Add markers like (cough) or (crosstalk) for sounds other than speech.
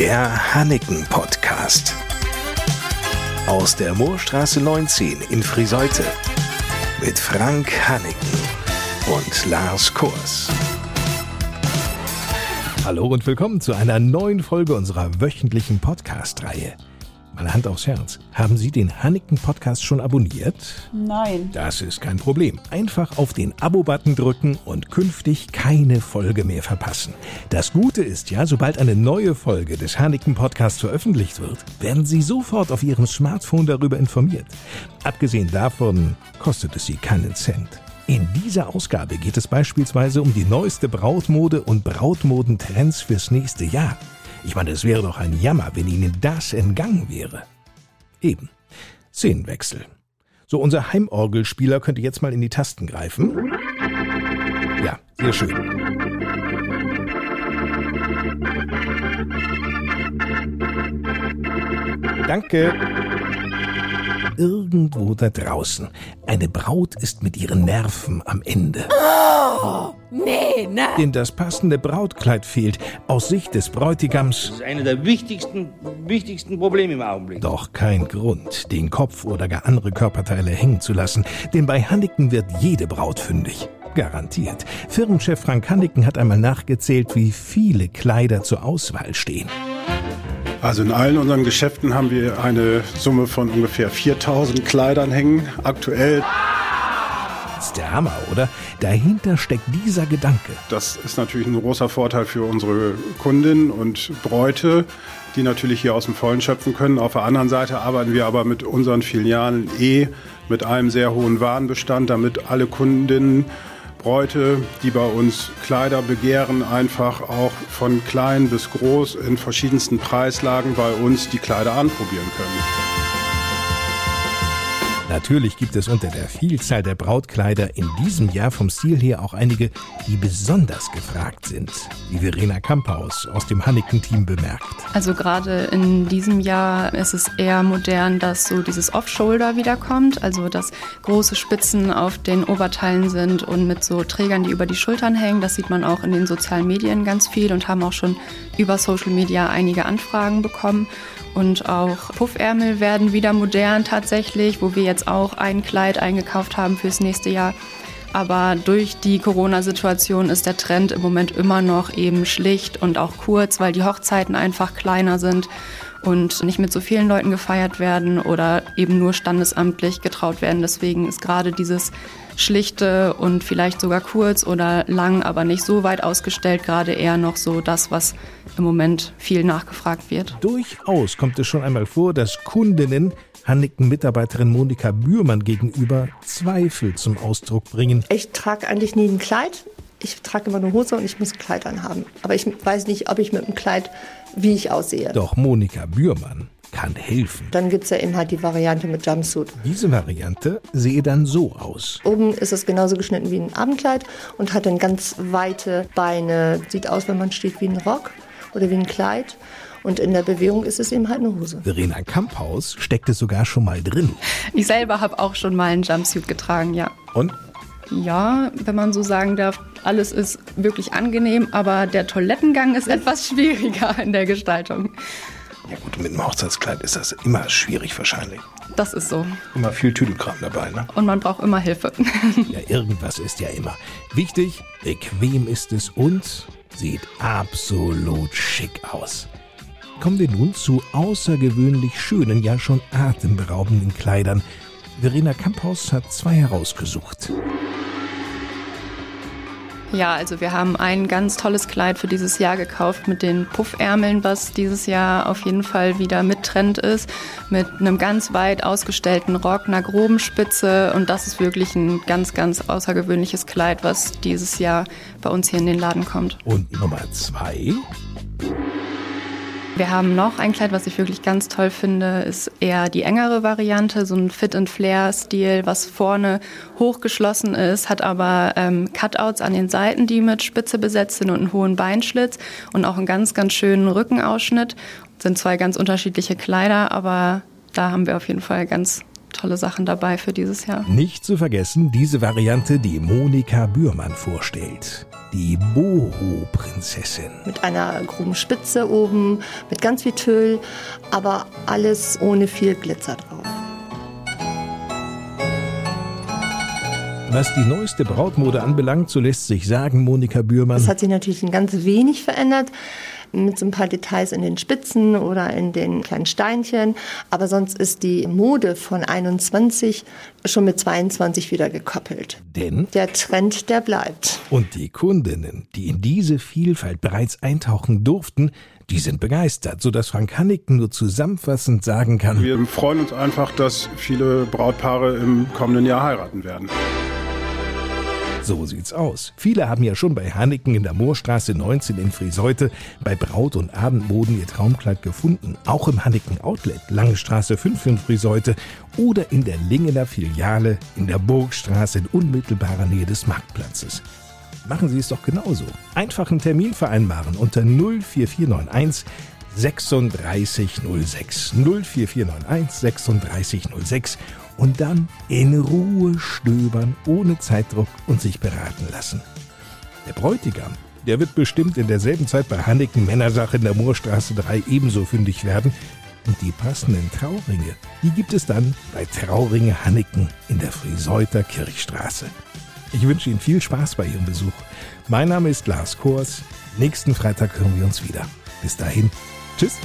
Der Hanneken Podcast. Aus der Moorstraße 19 in Friseute. Mit Frank Hanneken und Lars Kurs. Hallo und willkommen zu einer neuen Folge unserer wöchentlichen Podcast-Reihe. Meine Hand aufs Herz. Haben Sie den Hanneken Podcast schon abonniert? Nein. Das ist kein Problem. Einfach auf den Abo-Button drücken und künftig keine Folge mehr verpassen. Das Gute ist ja, sobald eine neue Folge des Hanneken Podcasts veröffentlicht wird, werden Sie sofort auf Ihrem Smartphone darüber informiert. Abgesehen davon kostet es Sie keinen Cent. In dieser Ausgabe geht es beispielsweise um die neueste Brautmode und Brautmodentrends fürs nächste Jahr. Ich meine, es wäre doch ein Jammer, wenn Ihnen das entgangen wäre. Eben. Szenenwechsel. So, unser Heimorgelspieler könnte jetzt mal in die Tasten greifen. Ja, sehr schön. Danke. Irgendwo da draußen. Eine Braut ist mit ihren Nerven am Ende. Oh, nee, ne? Denn das passende Brautkleid fehlt aus Sicht des Bräutigams. Das ist eine der wichtigsten, wichtigsten Probleme im Augenblick. Doch kein Grund, den Kopf oder gar andere Körperteile hängen zu lassen, denn bei Hanniken wird jede Braut fündig. Garantiert. Firmenchef Frank Hanniken hat einmal nachgezählt, wie viele Kleider zur Auswahl stehen. Also in allen unseren Geschäften haben wir eine Summe von ungefähr 4000 Kleidern hängen. Aktuell. Das ist der Hammer, oder? Dahinter steckt dieser Gedanke. Das ist natürlich ein großer Vorteil für unsere Kundinnen und Bräute, die natürlich hier aus dem Vollen schöpfen können. Auf der anderen Seite arbeiten wir aber mit unseren Filialen eh mit einem sehr hohen Warenbestand, damit alle Kundinnen Bräute, die bei uns Kleider begehren, einfach auch von klein bis groß in verschiedensten Preislagen bei uns die Kleider anprobieren können. Natürlich gibt es unter der Vielzahl der Brautkleider in diesem Jahr vom Stil her auch einige, die besonders gefragt sind, wie Verena Kamphaus aus dem Hanneken-Team bemerkt. Also gerade in diesem Jahr ist es eher modern, dass so dieses Off-Shoulder wiederkommt, also dass große Spitzen auf den Oberteilen sind und mit so Trägern, die über die Schultern hängen. Das sieht man auch in den sozialen Medien ganz viel und haben auch schon über Social Media einige Anfragen bekommen. Und auch Puffärmel werden wieder modern tatsächlich, wo wir jetzt auch ein Kleid eingekauft haben fürs nächste Jahr. Aber durch die Corona-Situation ist der Trend im Moment immer noch eben schlicht und auch kurz, weil die Hochzeiten einfach kleiner sind und nicht mit so vielen Leuten gefeiert werden oder eben nur standesamtlich getraut werden. Deswegen ist gerade dieses schlichte und vielleicht sogar kurz oder lang, aber nicht so weit ausgestellt, gerade eher noch so das, was im Moment viel nachgefragt wird. Durchaus kommt es schon einmal vor, dass Kundinnen Hanneken-Mitarbeiterin Monika Bührmann gegenüber Zweifel zum Ausdruck bringen. Ich trage eigentlich nie ein Kleid. Ich trage immer eine Hose und ich muss ein Kleid anhaben. Aber ich weiß nicht, ob ich mit einem Kleid, wie ich aussehe. Doch Monika Bührmann kann helfen. Dann gibt es ja eben halt die Variante mit Jumpsuit. Diese Variante sehe dann so aus. Oben ist es genauso geschnitten wie ein Abendkleid und hat dann ganz weite Beine. Sieht aus, wenn man steht, wie ein Rock oder wie ein Kleid. Und in der Bewegung ist es eben halt eine Hose. Verena Kamphaus steckte sogar schon mal drin. Ich selber habe auch schon mal einen Jumpsuit getragen, ja. Und? Ja, wenn man so sagen darf, alles ist wirklich angenehm, aber der Toilettengang ist etwas schwieriger in der Gestaltung. Ja gut, mit einem Hochzeitskleid ist das immer schwierig wahrscheinlich. Das ist so. Immer viel Tüdelkram dabei, ne? Und man braucht immer Hilfe. (laughs) ja, irgendwas ist ja immer. Wichtig, bequem ist es und sieht absolut schick aus. Kommen wir nun zu außergewöhnlich schönen, ja schon atemberaubenden Kleidern. Verena Kamphaus hat zwei herausgesucht. Ja, also wir haben ein ganz tolles Kleid für dieses Jahr gekauft mit den Puffärmeln, was dieses Jahr auf jeden Fall wieder mit Trend ist, mit einem ganz weit ausgestellten Rock, einer groben Spitze und das ist wirklich ein ganz, ganz außergewöhnliches Kleid, was dieses Jahr bei uns hier in den Laden kommt. Und Nummer zwei? Wir haben noch ein Kleid, was ich wirklich ganz toll finde, ist eher die engere Variante, so ein Fit-and-Flare-Stil, was vorne hochgeschlossen ist, hat aber ähm, Cutouts an den Seiten, die mit Spitze besetzt sind und einen hohen Beinschlitz und auch einen ganz, ganz schönen Rückenausschnitt. Das sind zwei ganz unterschiedliche Kleider, aber da haben wir auf jeden Fall ganz tolle Sachen dabei für dieses Jahr. Nicht zu vergessen diese Variante, die Monika Bührmann vorstellt. Die Boho-Prinzessin. Mit einer groben Spitze oben, mit ganz viel Tüll, aber alles ohne viel Glitzer drauf. Was die neueste Brautmode anbelangt, so lässt sich sagen, Monika Bührmann. Es hat sich natürlich ein ganz wenig verändert mit so ein paar Details in den Spitzen oder in den kleinen Steinchen. Aber sonst ist die Mode von 21 schon mit 22 wieder gekoppelt. Denn? Der Trend, der bleibt. Und die Kundinnen, die in diese Vielfalt bereits eintauchen durften, die sind begeistert, sodass Frank Hanniken nur zusammenfassend sagen kann. Wir freuen uns einfach, dass viele Brautpaare im kommenden Jahr heiraten werden. So sieht's aus. Viele haben ja schon bei Hanneken in der Moorstraße 19 in Friseute bei Braut- und Abendmoden ihr Traumkleid gefunden. Auch im Hanneken Outlet, Lange Straße 5 in Friseute oder in der Lingener Filiale in der Burgstraße in unmittelbarer Nähe des Marktplatzes. Machen Sie es doch genauso. Einfach einen Termin vereinbaren unter 04491 3606 04491 3606 und dann in Ruhe stöbern, ohne Zeitdruck und sich beraten lassen. Der Bräutigam, der wird bestimmt in derselben Zeit bei Hanneken Männersache in der Moorstraße 3 ebenso fündig werden. Und die passenden Trauringe, die gibt es dann bei Trauringe Hanneken in der Friseuter Kirchstraße. Ich wünsche Ihnen viel Spaß bei Ihrem Besuch. Mein Name ist Lars Kors. Nächsten Freitag hören wir uns wieder. Bis dahin, tschüss.